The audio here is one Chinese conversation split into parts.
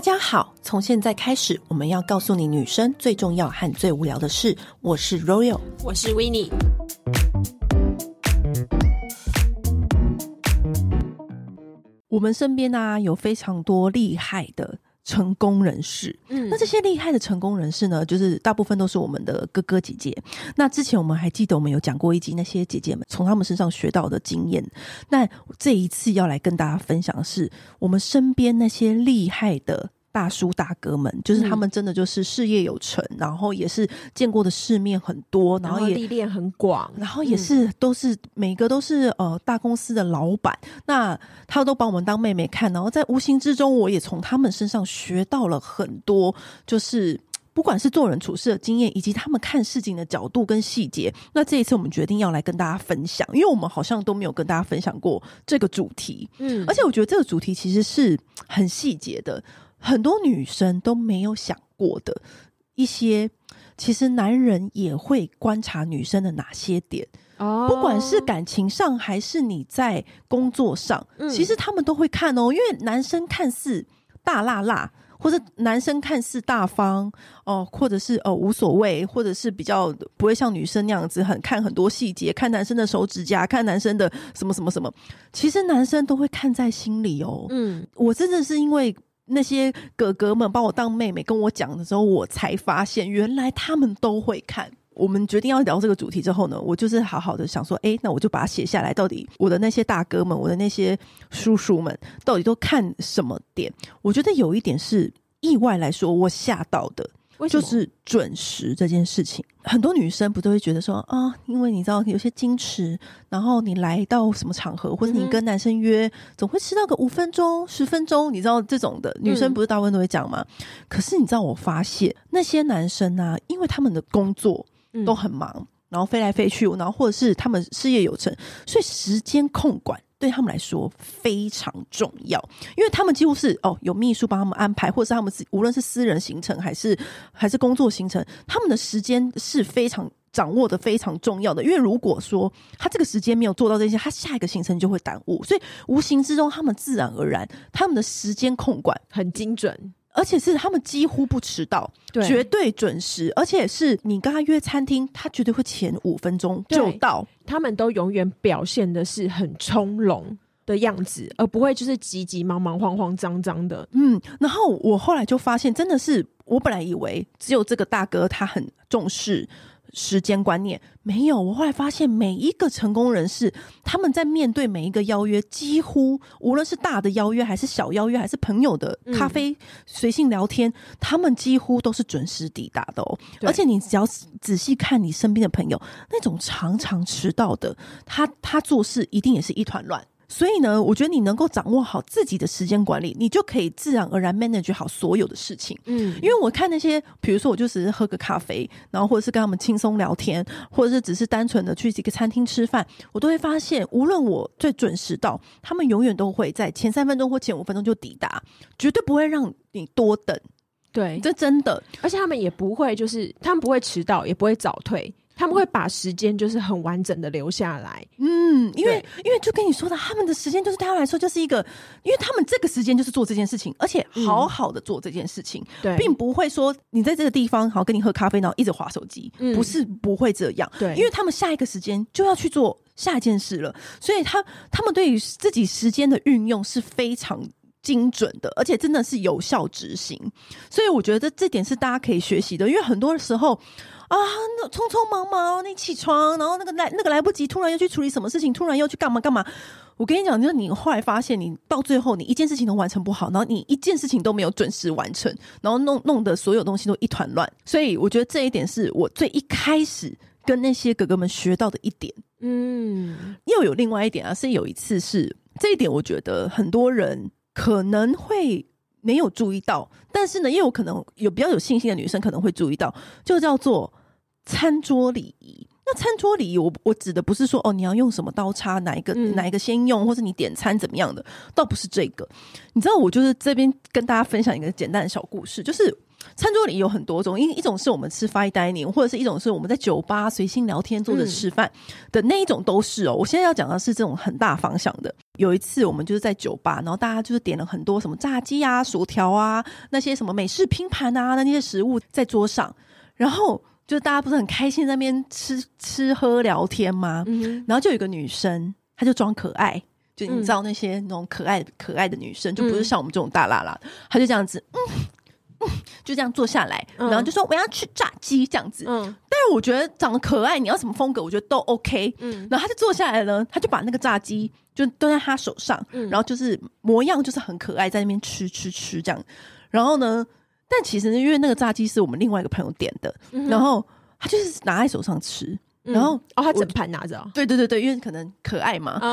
大家好，从现在开始，我们要告诉你女生最重要和最无聊的事。我是 Royal，我是 Winnie。我们身边啊，有非常多厉害的成功人士。嗯，那这些厉害的成功人士呢，就是大部分都是我们的哥哥姐姐。那之前我们还记得，我们有讲过一集，那些姐姐们从他们身上学到的经验。那这一次要来跟大家分享的是，我们身边那些厉害的。大叔大哥们，就是他们真的就是事业有成，嗯、然后也是见过的世面很多，然后也历练很广，然后也是、嗯、都是每个都是呃大公司的老板，那他都把我们当妹妹看，然后在无形之中，我也从他们身上学到了很多，就是不管是做人处事的经验，以及他们看事情的角度跟细节。那这一次我们决定要来跟大家分享，因为我们好像都没有跟大家分享过这个主题，嗯，而且我觉得这个主题其实是很细节的。很多女生都没有想过的一些，其实男人也会观察女生的哪些点哦，不管是感情上还是你在工作上，嗯，其实他们都会看哦。因为男生看似大辣辣，或者男生看似大方哦，或者是哦无所谓，或者是比较不会像女生那样子很看很多细节，看男生的手指甲，看男生的什么什么什么，其实男生都会看在心里哦。嗯，我真的是因为。那些哥哥们把我当妹妹跟我讲的时候，我才发现原来他们都会看。我们决定要聊这个主题之后呢，我就是好好的想说，哎，那我就把它写下来。到底我的那些大哥们，我的那些叔叔们，到底都看什么点？我觉得有一点是意外来说，我吓到的。就是准时这件事情，很多女生不都会觉得说啊，因为你知道有些矜持，然后你来到什么场合，或者你跟男生约，嗯、总会迟到个五分钟、十分钟，你知道这种的女生不是大部分都会讲吗？嗯、可是你知道，我发现那些男生啊，因为他们的工作都很忙，嗯、然后飞来飞去，然后或者是他们事业有成，所以时间控管。对他们来说非常重要，因为他们几乎是哦有秘书帮他们安排，或者是他们无论是私人行程还是还是工作行程，他们的时间是非常掌握的非常重要的。因为如果说他这个时间没有做到这些，他下一个行程就会耽误，所以无形之中他们自然而然他们的时间控管很精准。而且是他们几乎不迟到，对绝对准时。而且是你跟他约餐厅，他绝对会前五分钟就到。他们都永远表现的是很从容的样子，而不会就是急急忙忙、慌慌张张的。嗯，然后我后来就发现，真的是我本来以为只有这个大哥他很重视。时间观念没有，我后来发现每一个成功人士，他们在面对每一个邀约，几乎无论是大的邀约还是小邀约，还是朋友的咖啡随性聊天，嗯、他们几乎都是准时抵达的哦。而且你只要仔细看你身边的朋友，那种常常迟到的，他他做事一定也是一团乱。所以呢，我觉得你能够掌握好自己的时间管理，你就可以自然而然 manage 好所有的事情。嗯，因为我看那些，比如说我就只是喝个咖啡，然后或者是跟他们轻松聊天，或者是只是单纯的去几个餐厅吃饭，我都会发现，无论我最准时到，他们永远都会在前三分钟或前五分钟就抵达，绝对不会让你多等。对，这真的，而且他们也不会，就是他们不会迟到，也不会早退。他们会把时间就是很完整的留下来，嗯，因为因为就跟你说的，他们的时间就是对他们来说就是一个，因为他们这个时间就是做这件事情，而且好好的做这件事情，对、嗯，并不会说你在这个地方好跟你喝咖啡，然后一直划手机，嗯、不是不会这样，对，因为他们下一个时间就要去做下一件事了，所以他他们对于自己时间的运用是非常精准的，而且真的是有效执行，所以我觉得这这点是大家可以学习的，因为很多时候。啊，那匆匆忙忙，你起床，然后那个来那个来不及，突然又去处理什么事情，突然又去干嘛干嘛。我跟你讲，就是你后来发现，你到最后你一件事情都完成不好，然后你一件事情都没有准时完成，然后弄弄得所有东西都一团乱。所以我觉得这一点是我最一开始跟那些哥哥们学到的一点。嗯，又有另外一点啊，是有一次是这一点，我觉得很多人可能会。没有注意到，但是呢，也有可能有比较有信心的女生可能会注意到，就叫做餐桌礼仪。那餐桌礼仪，我我指的不是说哦，你要用什么刀叉，哪一个、嗯、哪一个先用，或者你点餐怎么样的，倒不是这个。你知道，我就是这边跟大家分享一个简单的小故事，就是餐桌里有很多种，一一种是我们吃 fine dining，或者是一种是我们在酒吧随性聊天坐着吃饭的那一种都是哦。我现在要讲的是这种很大方向的。有一次我们就是在酒吧，然后大家就是点了很多什么炸鸡啊、薯条啊，那些什么美式拼盘啊，那些食物在桌上，然后就大家不是很开心在那边吃吃喝聊天吗？嗯，然后就有一个女生，她就装可爱。就你知道那些那种可爱可爱的女生，就不是像我们这种大辣辣，她就这样子，嗯嗯，就这样坐下来，然后就说我要吃炸鸡这样子。嗯，但是我觉得长得可爱，你要什么风格，我觉得都 OK。嗯，然后他就坐下来了，他就把那个炸鸡就端在他手上，然后就是模样就是很可爱，在那边吃吃吃这样。然后呢，但其实因为那个炸鸡是我们另外一个朋友点的，然后他就是拿在手上吃。然后哦，他整盘拿着，对对对对，因为可能可爱嘛。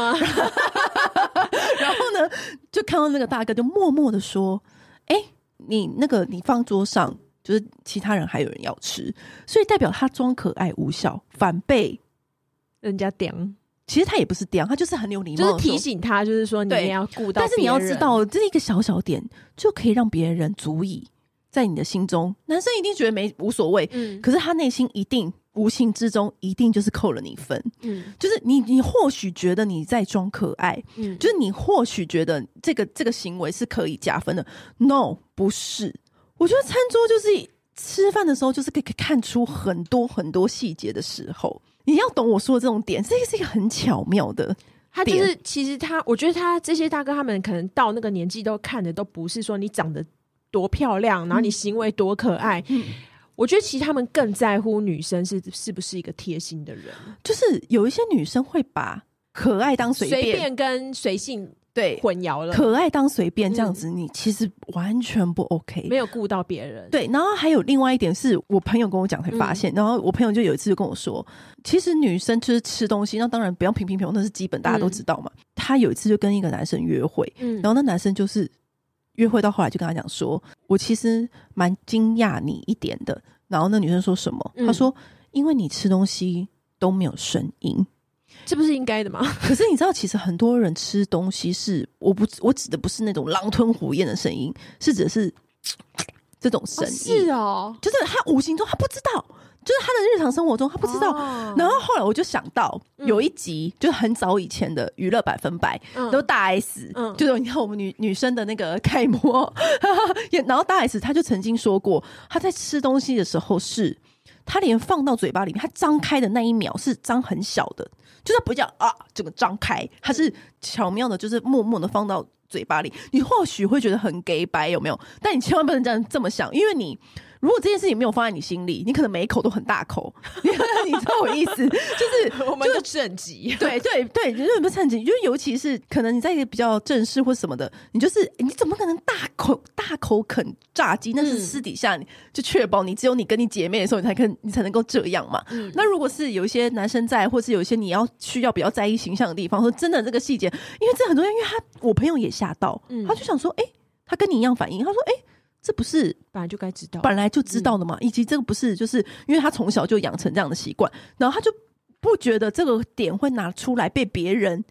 然后呢，就看到那个大哥就默默的说：“哎，你那个你放桌上，就是其他人还有人要吃，所以代表他装可爱无效，反被人家刁。其实他也不是刁，他就是很有礼貌，就是提醒他，就是说你也要顾到。但是你要知道，这一个小小点就可以让别人足以在你的心中，男生一定觉得没无所谓，嗯，可是他内心一定。”无形之中一定就是扣了你分，嗯，就是你你或许觉得你在装可爱，嗯，就是你或许觉得这个这个行为是可以加分的，no 不是，我觉得餐桌就是吃饭的时候就是可以看出很多很多细节的时候，你要懂我说的这种点，这个是一个很巧妙的，他就是其实他，我觉得他这些大哥他们可能到那个年纪都看的都不是说你长得多漂亮，然后你行为多可爱，嗯。嗯我觉得其实他们更在乎女生是是不是一个贴心的人，就是有一些女生会把可爱当随便，随便跟随性对混淆了，可爱当随便这样子，你其实完全不 OK，没有顾到别人。对，然后还有另外一点是我朋友跟我讲才发现，然后我朋友就有一次就跟我说，其实女生就是吃东西，那当然不要平平平，那是基本大家都知道嘛。他有一次就跟一个男生约会，然后那男生就是。约会到后来就跟他讲说，我其实蛮惊讶你一点的。然后那女生说什么？她、嗯、说，因为你吃东西都没有声音，这不是应该的吗？可是你知道，其实很多人吃东西是，我不，我指的不是那种狼吞虎咽的声音，是指的是 这种声音。哦是哦，就是他无形中他不知道。就是他的日常生活中，他不知道。哦、然后后来我就想到有一集，就是很早以前的娱乐百分百，嗯、都大 S，、嗯、就是你看我们女女生的那个楷模。然后大 S 他就曾经说过，他在吃东西的时候是，是他连放到嘴巴里面，他张开的那一秒是张很小的，就是不叫啊，整个张开，他是巧妙的，就是默默的放到嘴巴里。你或许会觉得很给白，有没有？但你千万不能这样这么想，因为你。如果这件事情没有放在你心里，你可能每一口都很大口，你知道我意思？就是 我们就吃很急，对对对，就是不趁急，就尤其是可能你在一个比较正式或什么的，你就是你怎么可能大口大口啃炸鸡？那是私底下你就确保你只有你跟你姐妹的时候，你才可你才能够这样嘛。嗯、那如果是有一些男生在，或是有一些你要需要比较在意形象的地方，说真的这个细节，因为这很多人，因为他我朋友也吓到，嗯、他就想说，哎、欸，他跟你一样反应，他说，哎、欸。这不是本来就该知道，本来就知道的嘛。以及这个不是，就是因为他从小就养成这样的习惯，然后他就不觉得这个点会拿出来被别人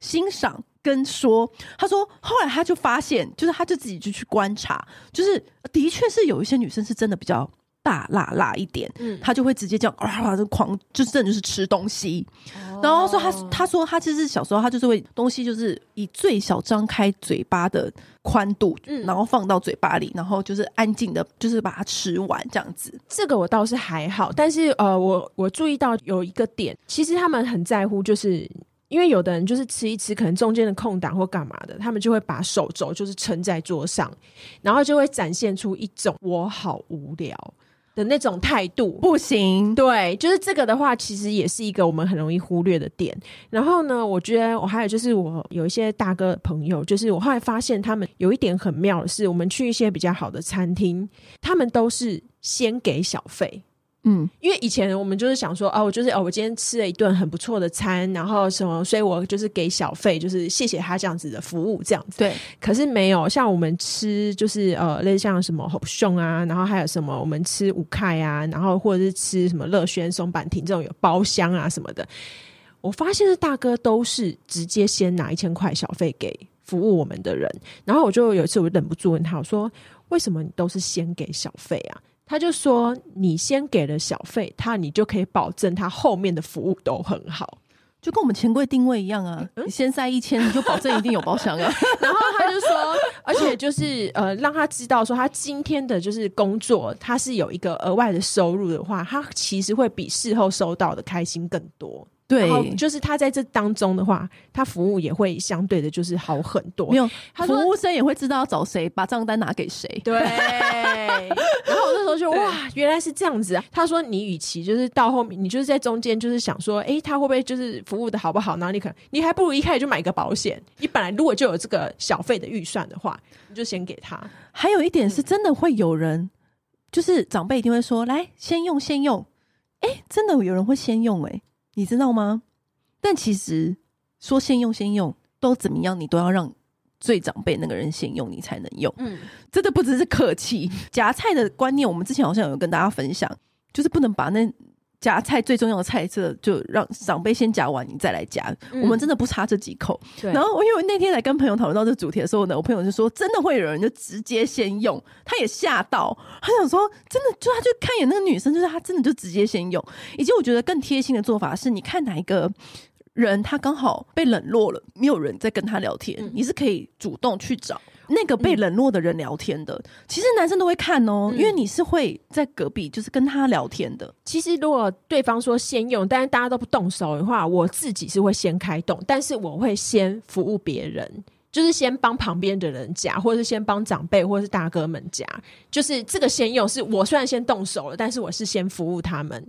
欣赏跟说。他说后来他就发现，就是他就自己就去观察，就是的确是有一些女生是真的比较。大辣辣一点，嗯，他就会直接这样啊，就狂，就是真的就是吃东西。哦、然后说他，他说他其实小时候他就是会东西，就是以最小张开嘴巴的宽度，嗯，然后放到嘴巴里，然后就是安静的，就是把它吃完这样子。这个我倒是还好，但是呃，我我注意到有一个点，其实他们很在乎，就是因为有的人就是吃一吃，可能中间的空档或干嘛的，他们就会把手肘就是撑在桌上，然后就会展现出一种我好无聊。的那种态度不行，对，就是这个的话，其实也是一个我们很容易忽略的点。然后呢，我觉得我还有就是，我有一些大哥朋友，就是我后来发现他们有一点很妙的是，我们去一些比较好的餐厅，他们都是先给小费。嗯，因为以前我们就是想说，哦，我就是哦，我今天吃了一顿很不错的餐，然后什么，所以我就是给小费，就是谢谢他这样子的服务，这样子。对。可是没有像我们吃，就是呃，类似像什么 Hop 熊啊，然后还有什么我们吃五块啊，然后或者是吃什么乐轩松板亭这种有包厢啊什么的，我发现的大哥都是直接先拿一千块小费给。服务我们的人。然后我就有一次我就忍不住问他，我说：“为什么你都是先给小费啊？”他就说：“你先给了小费，他你就可以保证他后面的服务都很好。”就跟我们钱柜定位一样啊，嗯、你先塞一千，你就保证一定有包厢啊。然后他就说，而且就是呃，让他知道说他今天的就是工作，他是有一个额外的收入的话，他其实会比事后收到的开心更多。对，就是他在这当中的话，他服务也会相对的，就是好很多。没有，他服务生也会知道要找谁，把账单拿给谁。对。然后我那时候就哇，原来是这样子啊！他说，你与其就是到后面，你就是在中间，就是想说，哎，他会不会就是服务的好不好？然后你可能你还不如一开始就买个保险。你本来如果就有这个小费的预算的话，你就先给他。还有一点是真的会有人，就是长辈一定会说，来先用先用。哎，真的有人会先用哎。你知道吗？但其实说先用先用都怎么样，你都要让最长辈那个人先用，你才能用。嗯，真的不只是客气。夹菜的观念，我们之前好像有跟大家分享，就是不能把那。夹菜最重要的菜色，就让长辈先夹完，你再来夹。嗯、我们真的不差这几口。然后，因为那天来跟朋友讨论到这个主题的时候呢，我朋友就说，真的会有人就直接先用，他也吓到，他想说，真的就他就看一眼那个女生，就是他真的就直接先用。以及我觉得更贴心的做法是，你看哪一个人他刚好被冷落了，没有人在跟他聊天，嗯、你是可以主动去找。那个被冷落的人聊天的，嗯、其实男生都会看哦，嗯、因为你是会在隔壁，就是跟他聊天的。其实如果对方说先用，但是大家都不动手的话，我自己是会先开动，但是我会先服务别人，就是先帮旁边的人夹，或者是先帮长辈或者是大哥们夹，就是这个先用，是我虽然先动手了，但是我是先服务他们。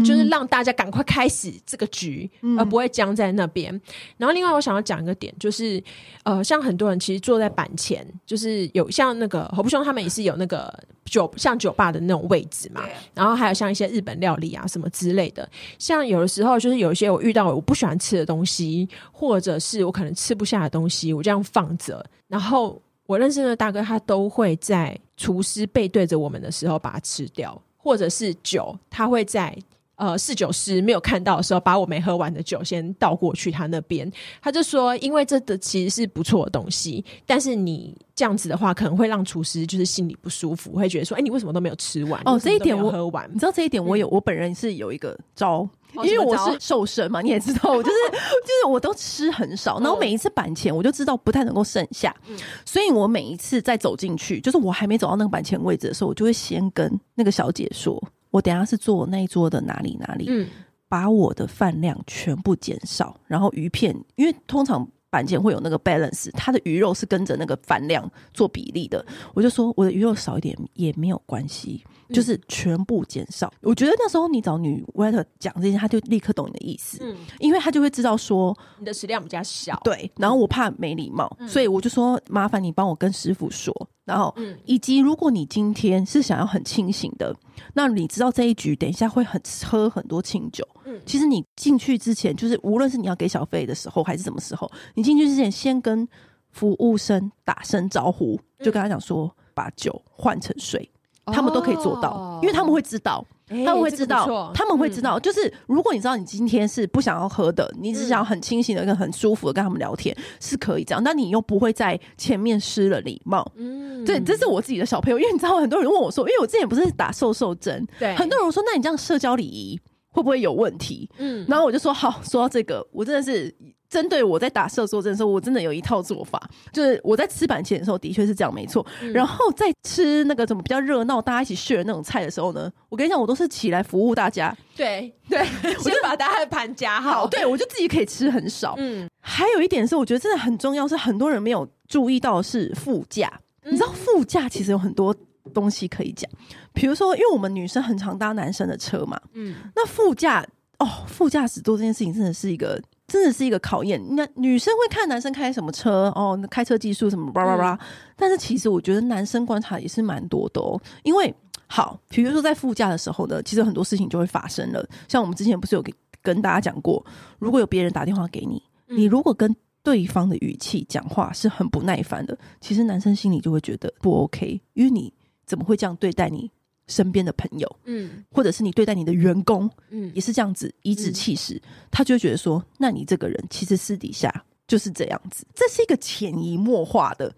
就是让大家赶快开始这个局，嗯、而不会僵在那边。然后，另外我想要讲一个点，就是呃，像很多人其实坐在板前，就是有像那个侯不兄他们也是有那个酒像酒吧的那种位置嘛。然后还有像一些日本料理啊什么之类的。像有的时候，就是有一些我遇到我不喜欢吃的东西，或者是我可能吃不下的东西，我这样放着。然后我认识的大哥，他都会在厨师背对着我们的时候把它吃掉，或者是酒，他会在。呃，侍酒师没有看到的时候，把我没喝完的酒先倒过去他那边。他就说，因为这的其实是不错的东西，但是你这样子的话，可能会让厨师就是心里不舒服，会觉得说，哎、欸，你为什么都没有吃完？哦，这一点我喝完，你知道这一点我有，嗯、我本人是有一个招，因为我是瘦身嘛，你也知道，我就是 就是我都吃很少，然后每一次板前我就知道不太能够剩下，嗯、所以我每一次再走进去，就是我还没走到那个板前位置的时候，我就会先跟那个小姐说。我等下是坐我那一桌的哪里哪里，嗯，把我的饭量全部减少，然后鱼片，因为通常板前会有那个 balance，它的鱼肉是跟着那个饭量做比例的。我就说我的鱼肉少一点也没有关系。就是全部减少，我觉得那时候你找女 waiter 讲这些，他就立刻懂你的意思，嗯，因为他就会知道说你的食量比较小，对，然后我怕没礼貌，嗯，所以我就说麻烦你帮我跟师傅说，然后，嗯，以及如果你今天是想要很清醒的，那你知道这一局等一下会很喝很多清酒，嗯，其实你进去之前，就是无论是你要给小费的时候还是什么时候，你进去之前先跟服务生打声招呼，就跟他讲说把酒换成水。他们都可以做到，哦、因为他们会知道，欸、他们会知道，这个、他们会知道。嗯、就是如果你知道你今天是不想要喝的，你只想很清醒的跟很舒服的跟他们聊天，嗯、是可以这样。但你又不会在前面失了礼貌。嗯，对，这是我自己的小朋友，因为你知道，很多人问我说，因为我之前不是打瘦瘦针，对，很多人说，那你这样社交礼仪会不会有问题？嗯，然后我就说，好，说到这个，我真的是。针对我在打射坐阵的时候，我真的有一套做法，就是我在吃板前的时候，的确是这样，没错。嗯、然后在吃那个怎么比较热闹，大家一起 share 那种菜的时候呢，我跟你讲，我都是起来服务大家。对对，对我就把大家的盘夹好。对，我就自己可以吃很少。嗯，还有一点是，我觉得真的很重要，是很多人没有注意到是副驾。嗯、你知道副驾其实有很多东西可以讲，比如说，因为我们女生很常搭男生的车嘛。嗯，那副驾哦，副驾驶座这件事情真的是一个。真的是一个考验。那女生会看男生开什么车哦，开车技术什么叭叭叭。但是其实我觉得男生观察也是蛮多的哦。因为好，比如说在副驾的时候呢，其实很多事情就会发生了。像我们之前不是有给跟大家讲过，如果有别人打电话给你，你如果跟对方的语气讲话是很不耐烦的，其实男生心里就会觉得不 OK，因为你怎么会这样对待你身边的朋友，嗯，或者是你对待你的员工，嗯，也是这样子颐指气使，嗯、他就会觉得说，那你这个人其实私底下就是这样子，这是一个潜移默化的，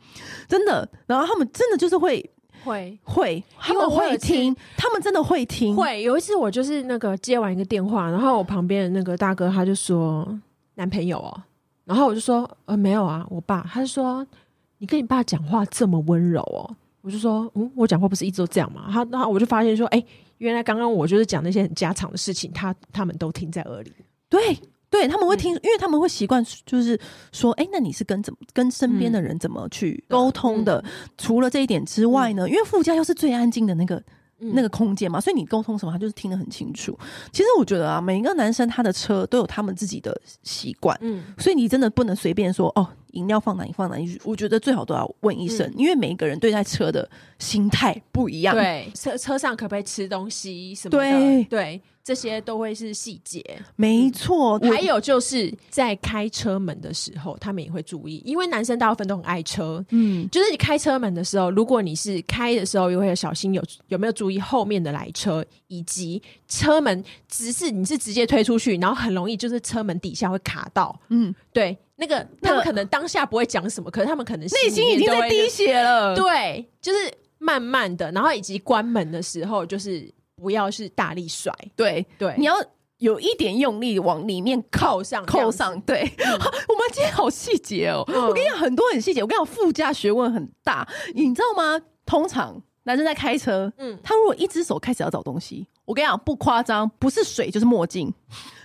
真的。然后他们真的就是会会。会，他们会听，他们真的会听。会。有一次我就是那个接完一个电话，然后我旁边的那个大哥他就说男朋友哦，然后我就说呃没有啊，我爸，他就说你跟你爸讲话这么温柔哦，我就说嗯，我讲话不是一直都这样吗？他然后我就发现说，哎，原来刚刚我就是讲那些很家常的事情，他他们都听在耳里，对。对，他们会听，因为他们会习惯，就是说，哎，那你是跟怎么跟身边的人怎么去沟通的？除了这一点之外呢，因为副驾又是最安静的那个那个空间嘛，所以你沟通什么，他就是听得很清楚。其实我觉得啊，每一个男生他的车都有他们自己的习惯，嗯，所以你真的不能随便说哦。饮料放哪里放哪里，我觉得最好都要问医生，嗯、因为每一个人对待车的心态不一样。对，车车上可不可以吃东西什么的？对对，这些都会是细节。没错，嗯、还有就是在开车门的时候，他们也会注意，因为男生大部分都很爱车。嗯，就是你开车门的时候，如果你是开的时候，又会小心有有没有注意后面的来车，以及车门只是你是直接推出去，然后很容易就是车门底下会卡到。嗯，对。那个他们可能当下不会讲什么，可是他们可能内心已经在滴血了。对，就是慢慢的，然后以及关门的时候，就是不要是大力甩。对对，你要有一点用力往里面靠上，扣上。对，我们今天好细节哦。我跟你讲，很多很细节。我跟你讲，附加学问很大，你知道吗？通常男生在开车，嗯，他如果一只手开始要找东西，我跟你讲不夸张，不是水就是墨镜。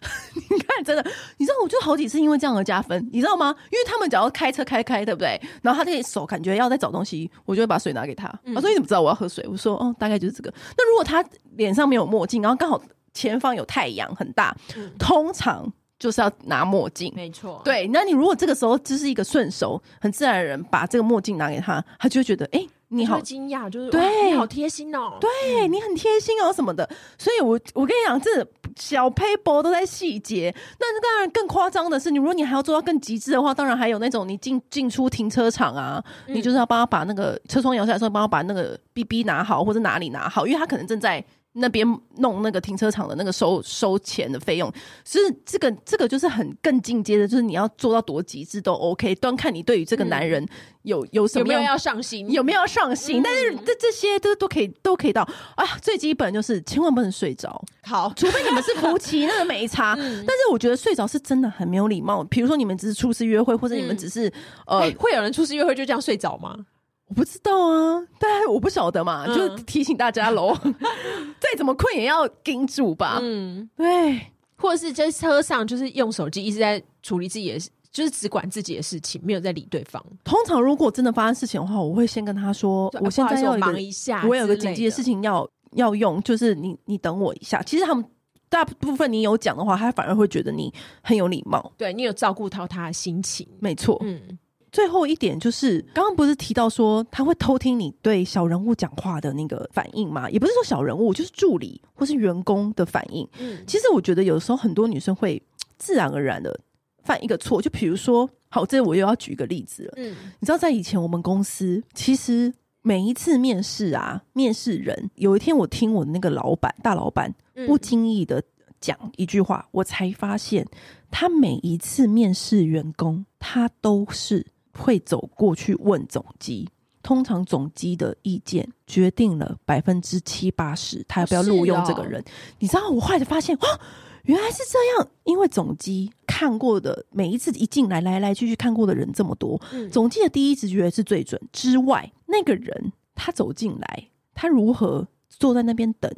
你看，真的，你知道，我就好几次因为这样而加分，你知道吗？因为他们只要开车开开，对不对？然后他这个手感觉要在找东西，我就会把水拿给他。他、说：“你怎么知道我要喝水？”我说：“哦，大概就是这个。”那如果他脸上没有墨镜，然后刚好前方有太阳很大，嗯、通常就是要拿墨镜。没错，对。那你如果这个时候就是一个顺手、很自然的人，把这个墨镜拿给他，他就会觉得：“哎、欸。”你好惊讶，就是对，你好贴心哦，对你很贴心哦什么的，所以我我跟你讲，这小 paper 都在细节。那当然更夸张的是，你如果你还要做到更极致的话，当然还有那种你进进出停车场啊，嗯、你就是要帮他把那个车窗摇下来的时候，帮他把那个 BB 拿好，或者哪里拿好，因为他可能正在。那边弄那个停车场的那个收收钱的费用，是这个这个就是很更进阶的，就是你要做到多极致都 OK，端看你对于这个男人有、嗯、有什么有没有要上心，有没有要上心，嗯、但是这这些都都可以都可以到。啊，最基本就是千万不能睡着，好，除非你们是夫妻，那个没差。嗯、但是我觉得睡着是真的很没有礼貌，比如说你们只是初次约会，或者你们只是、嗯、呃、欸，会有人初次约会就这样睡着吗？我不知道啊，但我不晓得嘛，嗯、就提醒大家喽，再怎么困也要盯住吧。嗯，对，或者是在车上就是用手机一直在处理自己的，就是只管自己的事情，没有在理对方。通常如果真的发生事情的话，我会先跟他说，我现在要忙一下，我有个紧急的事情要要用，就是你你等我一下。其实他们大部分你有讲的话，他反而会觉得你很有礼貌，对你有照顾到他的心情，没错，嗯。最后一点就是，刚刚不是提到说他会偷听你对小人物讲话的那个反应吗？也不是说小人物，就是助理或是员工的反应。嗯，其实我觉得有时候很多女生会自然而然的犯一个错，就比如说，好，这我又要举一个例子了。嗯，你知道在以前我们公司，其实每一次面试啊，面试人，有一天我听我的那个老板大老板不经意的讲一句话，我才发现他每一次面试员工，他都是。会走过去问总机，通常总机的意见决定了百分之七八十，他要不要录用这个人？哦、你知道，我后来发现，哦，原来是这样。因为总机看过的每一次一进来来来去去看过的人这么多，嗯、总机的第一直觉是最准。之外，那个人他走进来，他如何坐在那边等？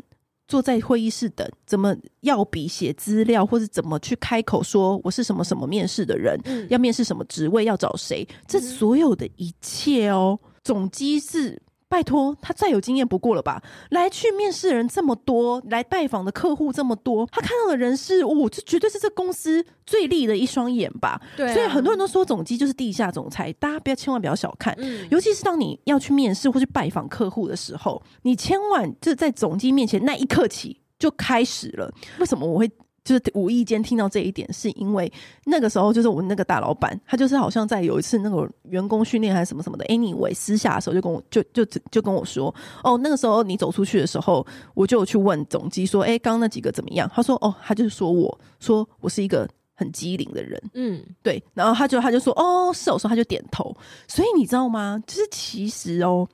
坐在会议室等，怎么要笔写资料，或者怎么去开口说我是什么什么面试的人，嗯、要面试什么职位，要找谁？这所有的一切哦，总机是。拜托，他再有经验不过了吧？来去面试的人这么多，来拜访的客户这么多，他看到的人事物，这绝对是这公司最利的一双眼吧？对啊，所以很多人都说总机就是地下总裁，大家不要千万不要小看，嗯，尤其是当你要去面试或去拜访客户的时候，你千万就在总机面前那一刻起就开始了。为什么我会？就是无意间听到这一点，是因为那个时候就是我们那个大老板，他就是好像在有一次那个员工训练还是什么什么的，anyway，私下的时候就跟我就就就跟我说，哦，那个时候你走出去的时候，我就去问总机说，哎，刚刚那几个怎么样？他说，哦，他就是说我说我是一个。很机灵的人，嗯，对。然后他就他就说哦，是，我说他就点头。所以你知道吗？就是其实哦，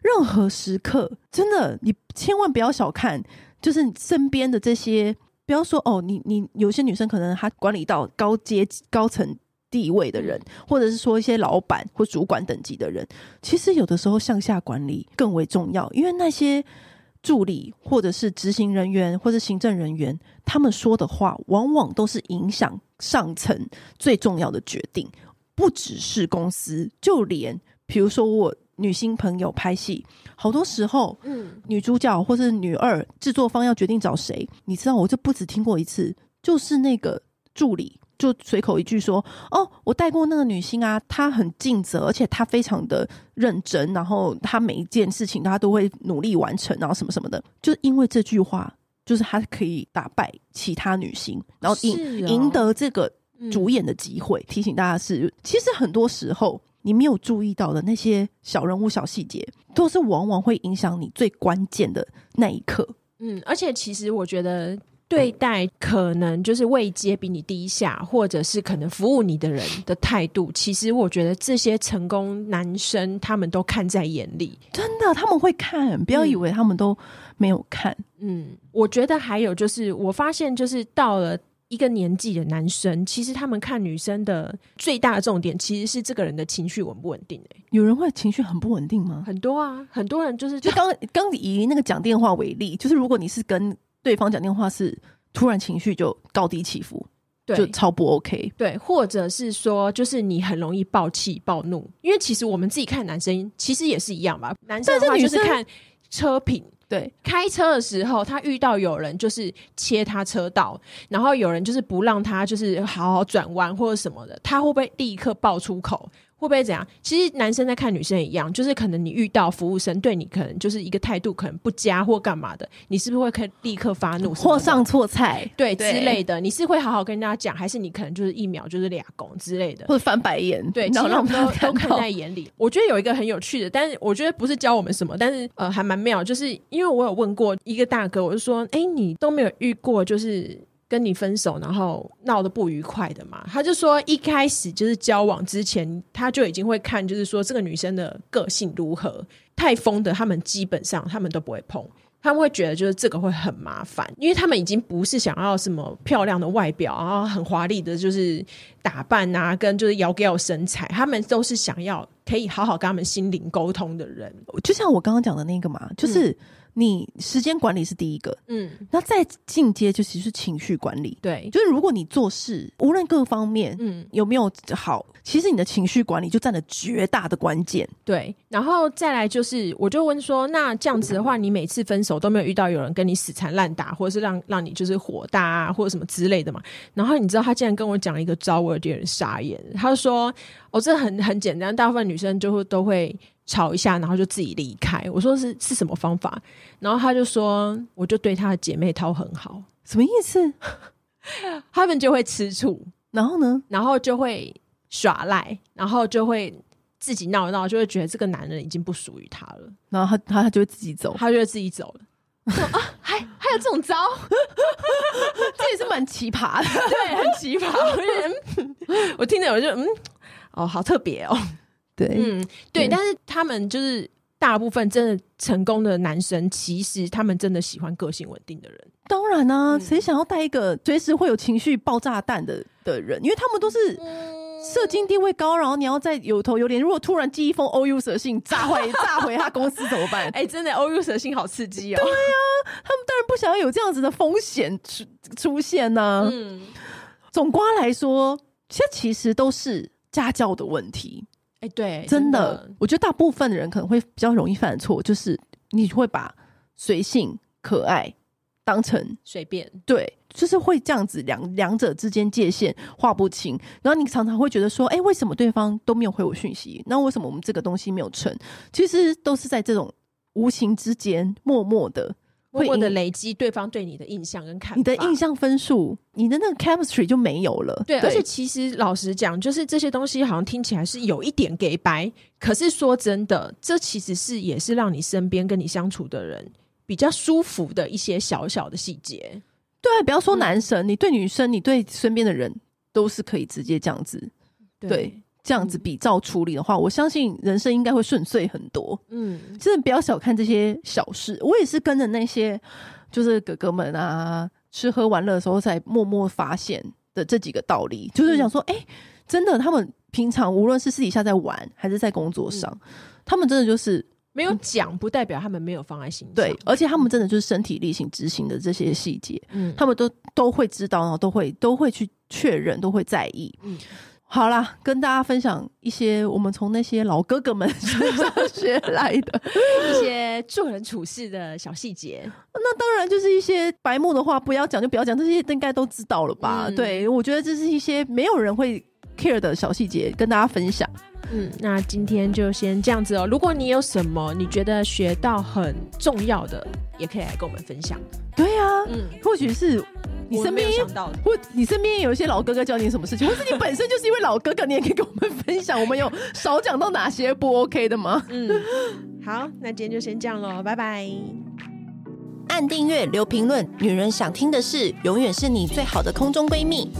任何时刻，真的你千万不要小看，就是你身边的这些，不要说哦，你你有些女生可能她管理到高阶高层地位的人，或者是说一些老板或主管等级的人，其实有的时候向下管理更为重要，因为那些。助理或者是执行人员或者行政人员，他们说的话往往都是影响上层最重要的决定。不只是公司，就连比如说我女星朋友拍戏，好多时候，嗯，女主角或是女二制作方要决定找谁，你知道，我就不止听过一次，就是那个助理。就随口一句说：“哦，我带过那个女星啊，她很尽责，而且她非常的认真，然后她每一件事情她都会努力完成，然后什么什么的。就因为这句话，就是她可以打败其他女星，然后赢赢、哦、得这个主演的机会。嗯、提醒大家是，其实很多时候你没有注意到的那些小人物、小细节，都是往往会影响你最关键的那一刻。嗯，而且其实我觉得。”对待可能就是位阶比你低下，或者是可能服务你的人的态度，其实我觉得这些成功男生他们都看在眼里，真的他们会看，不要以为他们都没有看。嗯，我觉得还有就是，我发现就是到了一个年纪的男生，其实他们看女生的最大的重点，其实是这个人的情绪稳不稳定。哎，有人会情绪很不稳定吗？很多啊，很多人就是就刚刚以那个讲电话为例，就是如果你是跟。对方讲电话是突然情绪就高低起伏，对，就超不 OK。对，或者是说，就是你很容易暴气暴怒，因为其实我们自己看男生，其实也是一样吧。男生的话就是看车品，对，开车的时候他遇到有人就是切他车道，然后有人就是不让他就是好好转弯或者什么的，他会不会立刻爆出口？会不会怎样？其实男生在看女生一样，就是可能你遇到服务生对你可能就是一个态度可能不佳或干嘛的，你是不是会可以立刻发怒或上错菜对，对之类的？你是会好好跟人家讲，还是你可能就是一秒就是俩拱之类的，或者翻白眼？对，其实我们都都看在眼里。我觉得有一个很有趣的，但是我觉得不是教我们什么，但是呃还蛮妙，就是因为我有问过一个大哥，我就说，哎，你都没有遇过就是。跟你分手，然后闹得不愉快的嘛？他就说一开始就是交往之前，他就已经会看，就是说这个女生的个性如何。太疯的，他们基本上他们都不会碰，他们会觉得就是这个会很麻烦，因为他们已经不是想要什么漂亮的外表，然后很华丽的，就是打扮啊，跟就是窈窕身材，他们都是想要可以好好跟他们心灵沟通的人。就像我刚刚讲的那个嘛，就是。嗯你时间管理是第一个，嗯，那再进阶就其实是情绪管理，对，就是如果你做事无论各方面，嗯，有没有好，其实你的情绪管理就占了绝大的关键，对。然后再来就是，我就问说，那这样子的话，你每次分手都没有遇到有人跟你死缠烂打，或者是让让你就是火大啊，或者什么之类的嘛？然后你知道他竟然跟我讲了一个招，我有点傻眼。他说，哦，这很很简单，大部分女生就会都会。吵一下，然后就自己离开。我说是是什么方法？然后他就说，我就对他的姐妹淘很好。什么意思？他们就会吃醋，然后呢？然后就会耍赖，然后就会自己闹一闹，就会觉得这个男人已经不属于他了。然后他他他就会自己走，他就会自己走 了。啊，还还有这种招？这也是蛮奇葩的，对，很奇葩。我听着我就嗯，哦，好特别哦。对，嗯，对，对，但是他们就是大部分真的成功的男生，其实他们真的喜欢个性稳定的人。当然啊，谁、嗯、想要带一个随时会有情绪爆炸弹的的人？因为他们都是社经地位高，然后你要再有头有脸。如果突然寄一封 OU 写信炸毁炸毁他公司怎么办？哎、欸，真的 OU 写信好刺激哦！对啊，他们当然不想要有这样子的风险出出现呢、啊。嗯，总瓜来说，这其实都是家教的问题。哎，对，真的，真的，我觉得大部分的人可能会比较容易犯错，就是你会把随性可爱当成随便，对，就是会这样子两两者之间界限划不清，然后你常常会觉得说，哎，为什么对方都没有回我讯息？那为什么我们这个东西没有成？其实都是在这种无形之间默默的。默默的累积对方对你的印象跟看法，你的印象分数，你的那个 chemistry 就没有了。对，对，而且其实老实讲，就是这些东西好像听起来是有一点给白，可是说真的，这其实是也是让你身边跟你相处的人比较舒服的一些小小的细节。对，不要说男生，嗯，你对女生，你对身边的人都是可以直接这样子，对，对，这样子比照处理的话，嗯、我相信人生应该会顺遂很多。嗯，真的不要小看这些小事。我也是跟着那些就是哥哥们啊，吃喝玩乐的时候才默默发现的这几个道理，就是想说，哎、真的，他们平常无论是私底下在玩还是在工作上，嗯、他们真的就是。没有讲，不代表他们没有放在心上。对，而且他们真的就是身体力行执行的这些细节，嗯，他们都都会知道，然后都会都会去确认，都会在意。嗯，好啦，跟大家分享一些我们从那些老哥哥们身 上学来的一些做人处事的小细节。那当然就是一些白目的话，不要讲就不要讲，这些应该都知道了吧？嗯、对，我觉得这是一些没有人会 care 的小细节，跟大家分享。嗯，那今天就先这样子哦。如果你有什么你觉得学到很重要的，也可以来跟我们分享。对啊，嗯，或许是你身边想到的，或你身边有一些老哥哥教你什么事情，或是你本身就是一位老哥哥，你也可以跟我们分享。我们有少讲到哪些不 OK 的吗？嗯，好，那今天就先这样喽，拜拜。按订阅，留评论，女人想听的事，永远是你最好的空中闺蜜。